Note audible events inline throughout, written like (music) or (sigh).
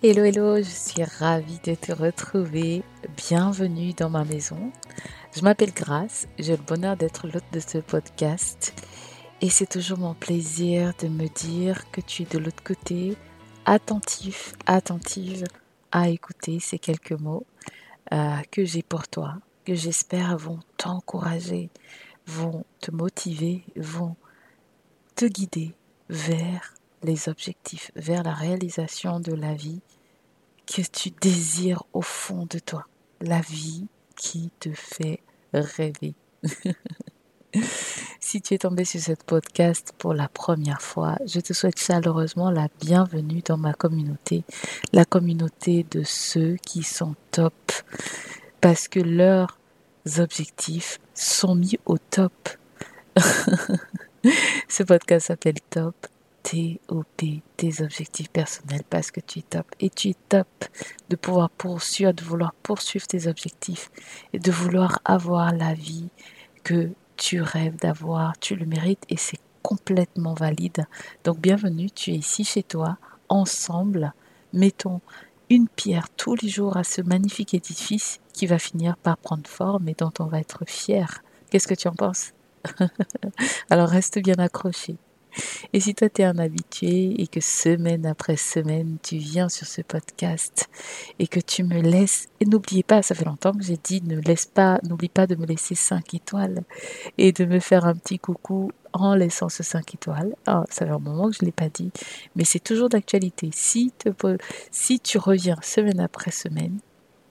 Hello, hello, je suis ravie de te retrouver. Bienvenue dans ma maison. Je m'appelle Grace, j'ai le bonheur d'être l'hôte de ce podcast et c'est toujours mon plaisir de me dire que tu es de l'autre côté, attentif, attentive à écouter ces quelques mots euh, que j'ai pour toi, que j'espère vont t'encourager, vont te motiver, vont te guider vers les objectifs, vers la réalisation de la vie que tu désires au fond de toi, la vie qui te fait rêver. (laughs) si tu es tombé sur ce podcast pour la première fois, je te souhaite chaleureusement la bienvenue dans ma communauté, la communauté de ceux qui sont top, parce que leurs objectifs sont mis au top. (laughs) Ce podcast s'appelle Top TOP, tes objectifs personnels parce que tu es top. Et tu es top de pouvoir poursuivre, de vouloir poursuivre tes objectifs et de vouloir avoir la vie que tu rêves d'avoir. Tu le mérites et c'est complètement valide. Donc bienvenue, tu es ici chez toi. Ensemble, mettons une pierre tous les jours à ce magnifique édifice qui va finir par prendre forme et dont on va être fier. Qu'est-ce que tu en penses? (laughs) Alors reste bien accroché. (laughs) Et si toi tu es un habitué et que semaine après semaine tu viens sur ce podcast et que tu me laisses, et n'oubliez pas, ça fait longtemps que j'ai dit, ne laisse pas, n'oublie pas de me laisser 5 étoiles et de me faire un petit coucou en laissant ce 5 étoiles. Ah, ça fait un moment que je ne l'ai pas dit, mais c'est toujours d'actualité. Si, si tu reviens semaine après semaine,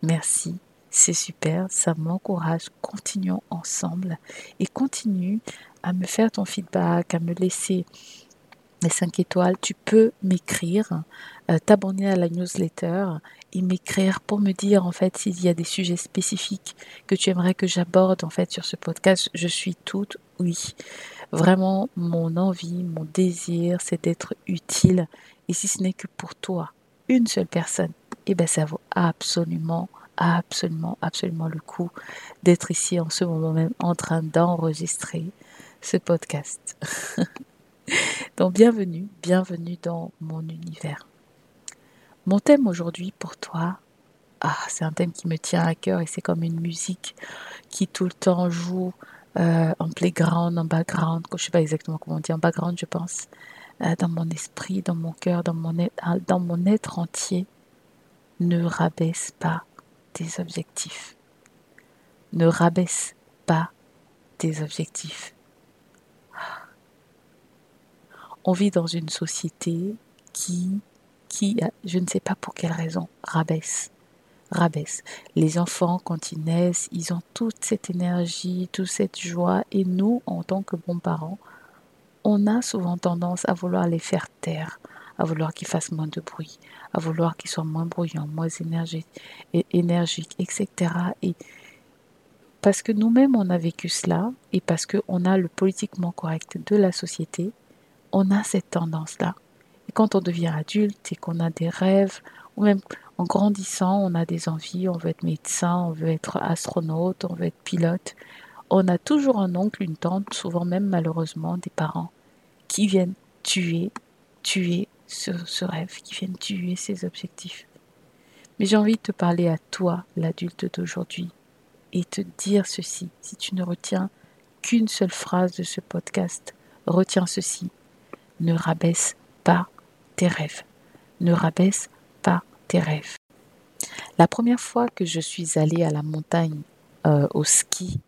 merci c'est super, ça m'encourage. Continuons ensemble et continue à me faire ton feedback, à me laisser les 5 étoiles. Tu peux m'écrire, euh, t'abonner à la newsletter et m'écrire pour me dire en fait s'il y a des sujets spécifiques que tu aimerais que j'aborde en fait sur ce podcast. Je suis toute oui. Vraiment, mon envie, mon désir, c'est d'être utile. Et si ce n'est que pour toi, une seule personne, eh ben ça vaut absolument absolument, absolument le coup d'être ici en ce moment même en train d'enregistrer ce podcast. (laughs) Donc bienvenue, bienvenue dans mon univers. Mon thème aujourd'hui pour toi, ah, c'est un thème qui me tient à cœur et c'est comme une musique qui tout le temps joue euh, en playground, en background, je ne sais pas exactement comment on dit, en background je pense, euh, dans mon esprit, dans mon cœur, dans mon, dans mon être entier. Ne rabaisse pas objectifs. Ne rabaisse pas tes objectifs. On vit dans une société qui, qui, je ne sais pas pour quelle raison, rabaisse. Rabaisse. Les enfants, quand ils naissent, ils ont toute cette énergie, toute cette joie. Et nous, en tant que bons parents, on a souvent tendance à vouloir les faire taire, à vouloir qu'ils fassent moins de bruit, à vouloir qu'ils soient moins bruyants, moins énergiques, etc. Et parce que nous-mêmes, on a vécu cela, et parce qu'on a le politiquement correct de la société, on a cette tendance-là. Et quand on devient adulte et qu'on a des rêves, ou même en grandissant, on a des envies, on veut être médecin, on veut être astronaute, on veut être pilote, on a toujours un oncle, une tante, souvent même malheureusement des parents, qui viennent tuer, tuer ce, rêve, qui viennent tuer ses objectifs. Mais j'ai envie de te parler à toi, l'adulte d'aujourd'hui, et te dire ceci. Si tu ne retiens qu'une seule phrase de ce podcast, retiens ceci. Ne rabaisse pas tes rêves. Ne rabaisse pas tes rêves. La première fois que je suis allée à la montagne euh, au ski,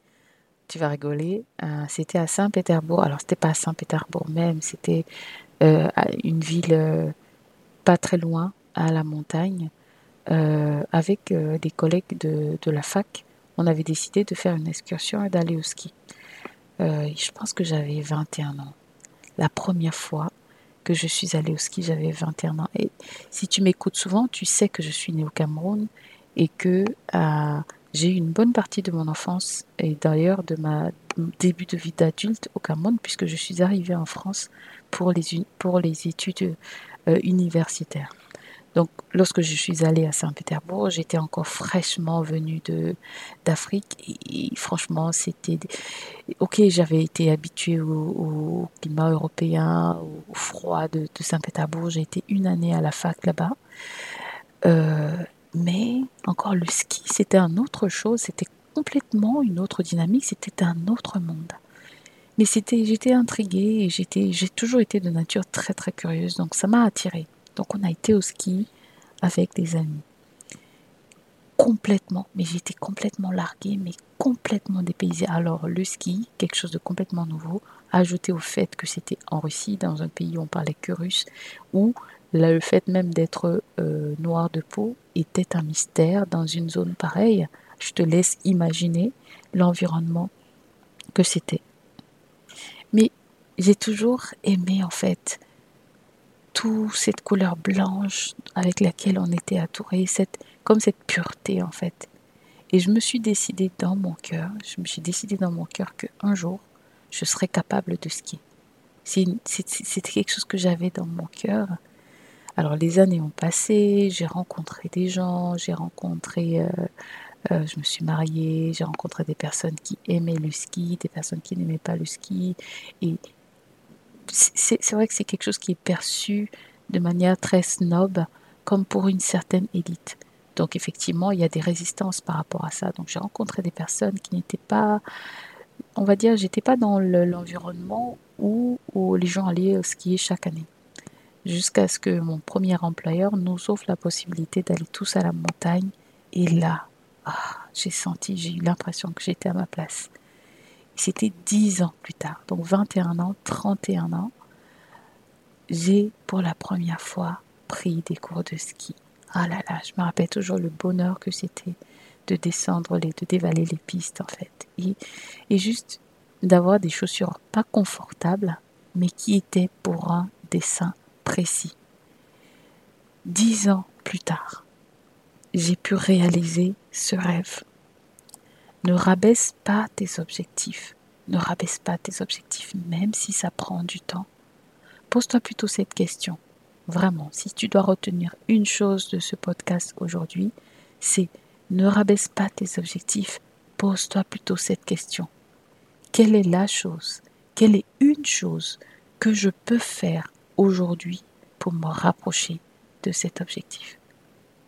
tu vas rigoler, euh, c'était à Saint-Pétersbourg. Alors, c'était pas à Saint-Pétersbourg même, c'était euh, une ville pas très loin, à la montagne, avec des collègues de, de, la fac. On avait décidé de faire une excursion et d'aller au ski. je pense que j'avais 21 ans. La première fois que je suis allée au ski, j'avais 21 ans. Et si tu m'écoutes souvent, tu sais que je suis née au Cameroun et que euh, j'ai eu une bonne partie de mon enfance et d'ailleurs de ma début de vie d'adulte au Cameroun puisque je suis arrivée en France pour les, pour les études euh, universitaires. Donc, lorsque je suis allée à Saint-Pétersbourg, j'étais encore fraîchement venue d'Afrique et, franchement, c'était ok. J'avais été habituée au, climat européen, au, froid de, Saint-Pétersbourg. J'ai été une année à la fac là-bas, euh, mais encore le ski, c'était un autre chose. C'était complètement une autre dynamique. C'était un autre monde. Mais c'était, j'étais intriguée et j'étais, j'ai toujours été de nature très très curieuse. Donc ça m'a attirée. Donc on a été au ski avec des amis. Complètement, mais j'étais complètement larguée, mais complètement dépaysée. Alors le ski, quelque chose de complètement nouveau, ajouté au fait que c'était en Russie, dans un pays où on parlait que russe, où le fait même d'être euh, noir de peau était un mystère dans une zone pareille. Je te laisse imaginer l'environnement que c'était. J'ai toujours aimé en fait cette couleur blanche avec laquelle on était atouré, cette, comme cette pureté en fait. Et je me suis décidé dans mon cœur, je me suis décidé dans mon cœur qu'un jour, je serais capable de skier. C'était quelque chose que j'avais dans mon cœur. Alors les années ont passé, j'ai rencontré des gens, j'ai rencontré, euh, euh, je me suis mariée, j'ai rencontré des personnes qui aimaient le ski, des personnes qui n'aimaient pas le ski. C'est vrai que c'est quelque chose qui est perçu de manière très snob, comme pour une certaine élite. Donc effectivement, il y a des résistances par rapport à ça. Donc j'ai rencontré des personnes qui n'étaient pas, on va dire, j'étais pas dans l'environnement où, où, les gens allaient skier chaque année. Jusqu'à ce que mon premier employeur nous offre la possibilité d'aller tous à la montagne. Et là, ah, j'ai senti, j'ai eu l'impression que j'étais à ma place. C'était dix ans plus tard, donc 21 ans, 31 ans, j'ai pour la première fois pris des cours de ski. Ah là là, je me rappelle toujours le bonheur que c'était de descendre, les, de dévaler les pistes en fait. Et, et juste d'avoir des chaussures pas confortables, mais qui étaient pour un dessin précis. Dix ans plus tard, j'ai pu réaliser ce rêve. Ne rabaisse pas tes objectifs. Ne rabaisse pas tes objectifs, même si ça prend du temps. Pose-toi plutôt cette question. Vraiment, si tu dois retenir une chose de ce podcast aujourd'hui, c'est ne rabaisse pas tes objectifs. Pose-toi plutôt cette question. Quelle est la chose, quelle est une chose que je peux faire aujourd'hui pour me rapprocher de cet objectif?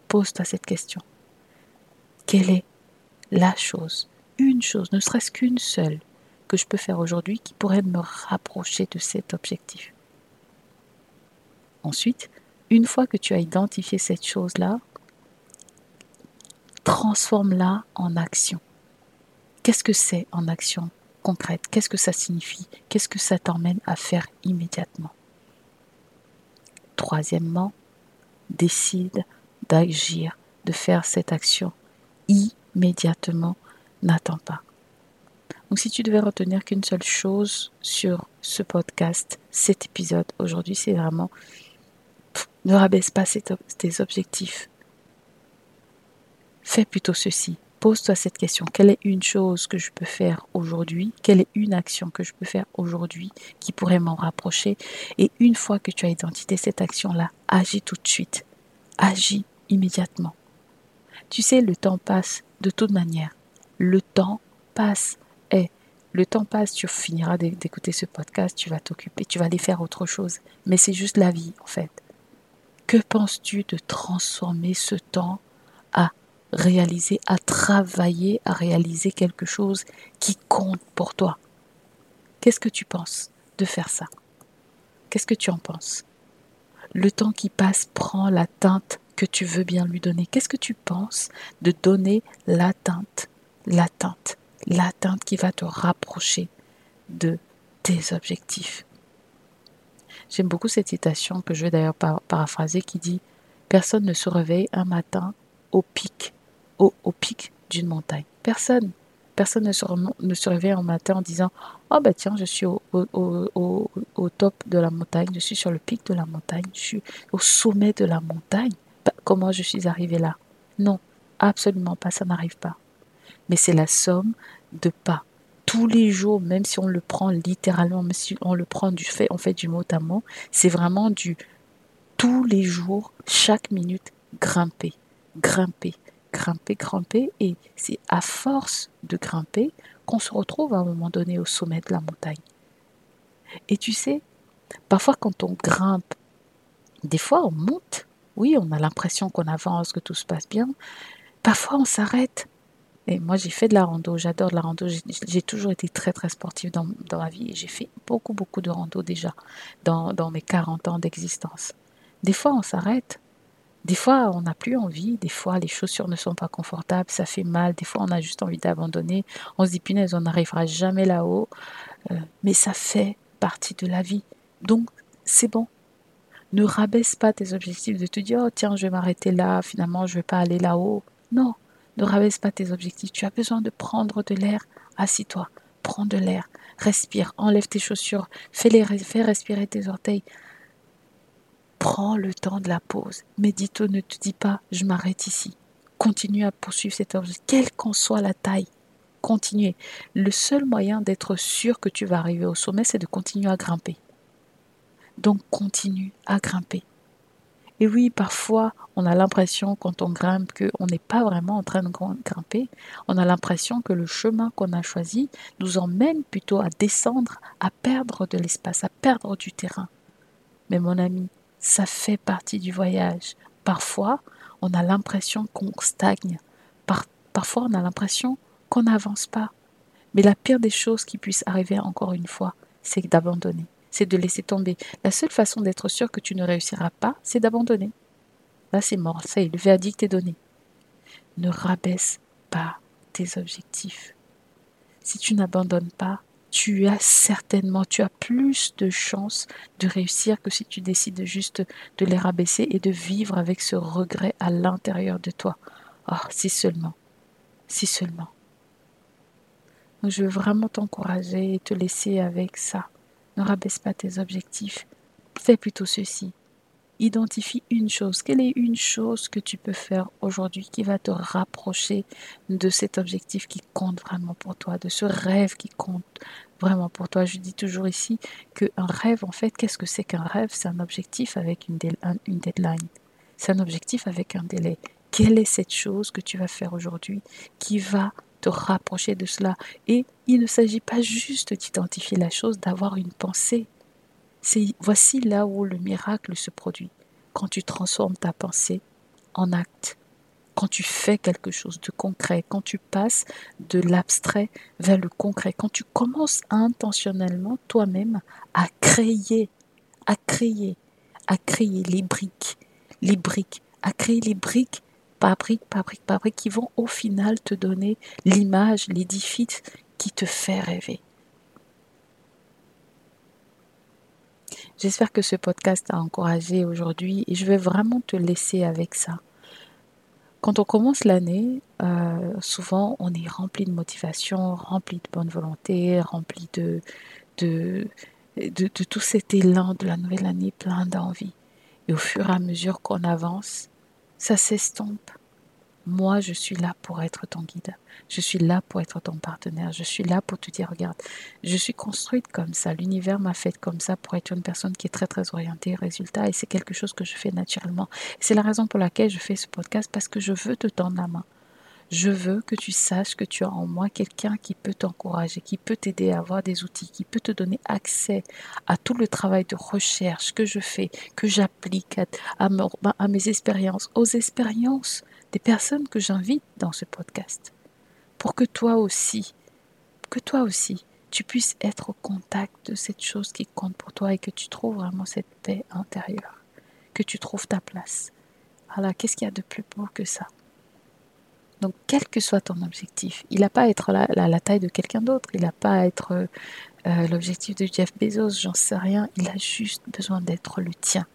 Pose-toi cette question. Quelle est la chose, une chose, ne serait-ce qu'une seule, que je peux faire aujourd'hui qui pourrait me rapprocher de cet objectif. Ensuite, une fois que tu as identifié cette chose-là, transforme-la en action. Qu'est-ce que c'est en action concrète? Qu'est-ce que ça signifie? Qu'est-ce que ça t'emmène à faire immédiatement? Troisièmement, décide d'agir, de faire cette action immédiatement, n'attends pas. Donc si tu devais retenir qu'une seule chose sur ce podcast, cet épisode aujourd'hui, c'est vraiment ne rabaisse pas tes objectifs. Fais plutôt ceci. Pose-toi cette question. Quelle est une chose que je peux faire aujourd'hui? Quelle est une action que je peux faire aujourd'hui qui pourrait m'en rapprocher? Et une fois que tu as identifié cette action-là, agis tout de suite. Agis immédiatement. Tu sais, le temps passe de toute manière. Le temps passe. Et le temps passe, tu finiras d'écouter ce podcast, tu vas t'occuper, tu vas aller faire autre chose. Mais c'est juste la vie, en fait. Que penses-tu de transformer ce temps à réaliser, à travailler, à réaliser quelque chose qui compte pour toi? Qu'est-ce que tu penses de faire ça? Qu'est-ce que tu en penses? Le temps qui passe prend la teinte que tu veux bien lui donner Qu'est-ce que tu penses de donner l'atteinte, l'atteinte, l'atteinte qui va te rapprocher de tes objectifs? J'aime beaucoup cette citation que je vais d'ailleurs paraphraser qui dit Personne ne se réveille un matin au pic, au, pic d'une montagne. Personne. Personne ne se, réveille un matin en disant Oh ben tiens, je suis au, top de la montagne, je suis sur le pic de la montagne, je suis au sommet de la montagne. Comment je suis arrivé là Non, absolument pas, ça n'arrive pas. Mais c'est la somme de pas. Tous les jours, même si on le prend littéralement, même si on le prend du fait, on fait du mot à mot, c'est vraiment du tous les jours, chaque minute, grimper, grimper, grimper, grimper. Et c'est à force de grimper qu'on se retrouve à un moment donné au sommet de la montagne. Et tu sais, parfois quand on grimpe, des fois on monte, oui, on a l'impression qu'on avance, que tout se passe bien. Parfois, on s'arrête. Et moi, j'ai fait de la rando, j'adore la rando. J'ai toujours été très, très sportive dans, dans ma vie. Et j'ai fait beaucoup, beaucoup de rando déjà dans, dans mes 40 ans d'existence. Des fois, on s'arrête. Des fois, on n'a plus envie. Des fois, les chaussures ne sont pas confortables. Ça fait mal. Des fois, on a juste envie d'abandonner. On se dit, punaise, on n'arrivera jamais là-haut. Euh, mais ça fait partie de la vie. Donc, c'est bon. Ne rabaisse pas tes objectifs de te dire, oh tiens, je vais m'arrêter là, finalement, je ne vais pas aller là-haut. Non, ne rabaisse pas tes objectifs. Tu as besoin de prendre de l'air. Assis-toi, prends de l'air, respire, enlève tes chaussures, fais respirer tes orteils. Prends le temps de la pause. Médito, ne te dis pas, je m'arrête ici. Continue à poursuivre cet objectif, quelle qu'en soit la taille. Continuez. Le seul moyen d'être sûr que tu vas arriver au sommet, c'est de continuer à grimper. Donc continue à grimper. Et oui, parfois, on a l'impression quand on grimpe qu'on n'est pas vraiment en train de grimper. On a l'impression que le chemin qu'on a choisi nous emmène plutôt à descendre, à perdre de l'espace, à perdre du terrain. Mais mon ami, ça fait partie du voyage. Parfois, on a l'impression qu'on stagne. parfois, on a l'impression qu'on n'avance pas. Mais la pire des choses qui puisse arriver encore une fois, c'est d'abandonner c'est de laisser tomber. La seule façon d'être sûr que tu ne réussiras pas, c'est d'abandonner. Là, c'est mort. Ça le verdict est donné. Ne rabaisse pas tes objectifs. Si tu n'abandonnes pas, tu as certainement, tu as plus de chances de réussir que si tu décides juste de les rabaisser et de vivre avec ce regret à l'intérieur de toi. Oh, si seulement, si seulement. je veux vraiment t'encourager et te laisser avec ça. Ne rabaisse pas tes objectifs. Fais plutôt ceci. Identifie une chose. Quelle est une chose que tu peux faire aujourd'hui qui va te rapprocher de cet objectif qui compte vraiment pour toi, de ce rêve qui compte vraiment pour toi? Je dis toujours ici qu'un rêve, en fait, qu'est-ce que c'est qu'un rêve? C'est un objectif avec une, deadline. C'est un objectif avec un délai. Quelle est cette chose que tu vas faire aujourd'hui qui va te rapprocher de cela. Et il ne s'agit pas juste d'identifier la chose, d'avoir une pensée. C'est voici là où le miracle se produit. Quand tu transformes ta pensée en acte, quand tu fais quelque chose de concret, quand tu passes de l'abstrait vers le concret, quand tu commences intentionnellement toi-même à créer, à créer, à créer les briques, les briques, à créer les briques par brique, par qui vont au final te donner l'image, l'édifice qui te fait rêver. J'espère que ce podcast t'a encouragé aujourd'hui et je vais vraiment te laisser avec ça. Quand on commence l'année, euh, souvent on est rempli de motivation, rempli de bonne volonté, rempli de, de, de, de tout cet élan de la nouvelle année, plein d'envie. Et au fur et à mesure qu'on avance, ça s'estompe. Moi, je suis là pour être ton guide. Je suis là pour être ton partenaire. Je suis là pour te dire, regarde, je suis construite comme ça. L'univers m'a faite comme ça pour être une personne qui est très, très orientée résultat. Et c'est quelque chose que je fais naturellement. C'est la raison pour laquelle je fais ce podcast parce que je veux te tendre la main. Je veux que tu saches que tu as en moi quelqu'un qui peut t'encourager, qui peut t'aider à avoir des outils, qui peut te donner accès à tout le travail de recherche que je fais, que j'applique à, à, mes expériences, aux expériences des personnes que j'invite dans ce podcast, pour que toi aussi, que toi aussi, tu puisses être au contact de cette chose qui compte pour toi et que tu trouves vraiment cette paix intérieure, que tu trouves ta place. Voilà, qu'est-ce qu'il y a de plus beau que ça? Donc, quel que soit ton objectif, il n'a pas à être la, taille de quelqu'un d'autre, il n'a pas à être euh, euh, l'objectif de Jeff Bezos, j'en sais rien, il a juste besoin d'être le tien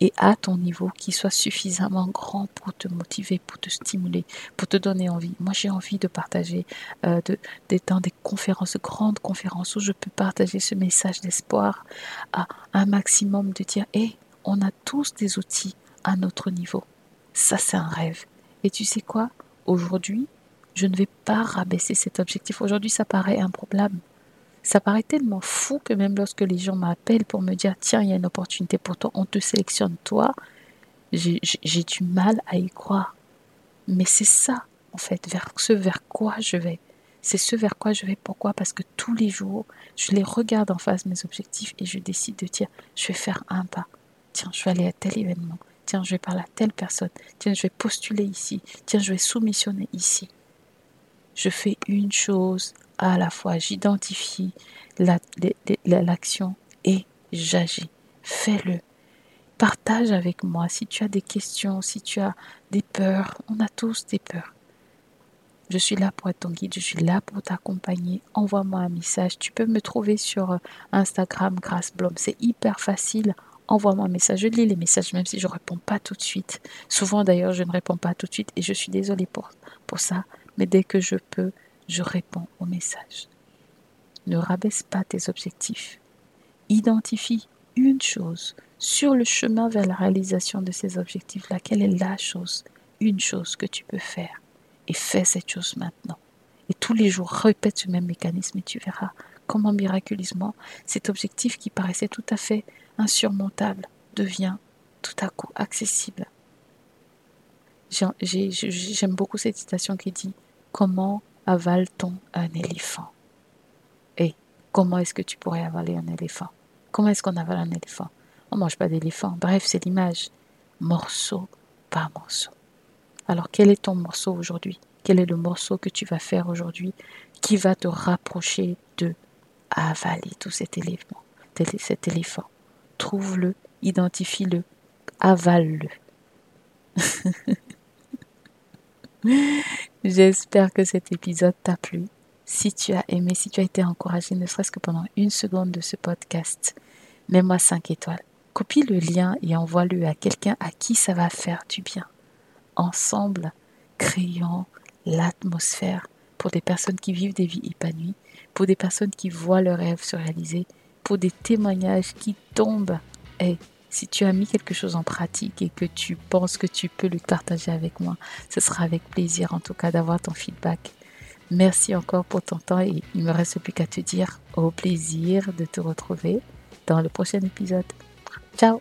et à ton niveau qui soit suffisamment grand pour te motiver, pour te stimuler, pour te donner envie. Moi, j'ai envie de partager euh, de, dans des conférences, grandes conférences où je peux partager ce message d'espoir à un maximum de dire, hé, on a tous des outils à notre niveau. Ça, c'est un rêve. Et tu sais quoi? Aujourd'hui, je ne vais pas rabaisser cet objectif. Aujourd'hui, ça paraît improbable. Ça paraît tellement fou que même lorsque les gens m'appellent pour me dire tiens, il y a une opportunité pour toi, on te sélectionne toi, j'ai du mal à y croire. Mais c'est ça, en fait, vers ce vers quoi je vais. C'est ce vers quoi je vais. Pourquoi? Parce que tous les jours, je les regarde en face, mes objectifs, et je décide de dire je vais faire un pas. Tiens, je vais aller à tel événement. Tiens, je vais parler à telle personne. Tiens, je vais postuler ici. Tiens, je vais soumissionner ici. Je fais une chose à la fois j'identifie l'action et j'agis. Fais-le. Partage avec moi si tu as des questions, si tu as des peurs. On a tous des peurs. Je suis là pour être ton guide, je suis là pour t'accompagner. Envoie-moi un message. Tu peux me trouver sur euh, Instagram Grace Blom. C'est hyper facile. Envoie-moi un message. Je lis les messages même si je ne réponds pas tout de suite. Souvent d'ailleurs, je ne réponds pas tout de suite et je suis désolée pour, ça. Mais dès que je peux, je réponds au message. Ne rabaisse pas tes objectifs. Identifie une chose sur le chemin vers la réalisation de ces objectifs Laquelle est la chose, une chose que tu peux faire? Et fais cette chose maintenant. Et tous les jours, répète ce même mécanisme et tu verras comment miraculeusement cet objectif qui paraissait tout à fait insurmontable devient tout à coup accessible. J'aime beaucoup cette citation qui dit Comment avale-t-on un éléphant? Et comment est-ce que tu pourrais avaler un éléphant? Comment est-ce qu'on avale un éléphant? On ne mange pas d'éléphant. Bref, c'est l'image. Morceau par morceau. Alors, quel est ton morceau aujourd'hui? Quel est le morceau que tu vas faire aujourd'hui qui va te rapprocher de avaler tout cet éléphant, cet éléphant Trouve-le, identifie-le, avale-le. (laughs) J'espère que cet épisode t'a plu. Si tu as aimé, si tu as été encouragé, ne serait-ce que pendant une seconde de ce podcast, mets-moi 5 étoiles. Copie le lien et envoie-le à quelqu'un à qui ça va faire du bien. Ensemble, créons l'atmosphère pour des personnes qui vivent des vies épanouies, pour des personnes qui voient leurs rêves se réaliser, pour des témoignages qui tombent. Et si tu as mis quelque chose en pratique et que tu penses que tu peux le partager avec moi, ce sera avec plaisir en tout cas d'avoir ton feedback. Merci encore pour ton temps et il me reste plus qu'à te dire au plaisir de te retrouver dans le prochain épisode. Ciao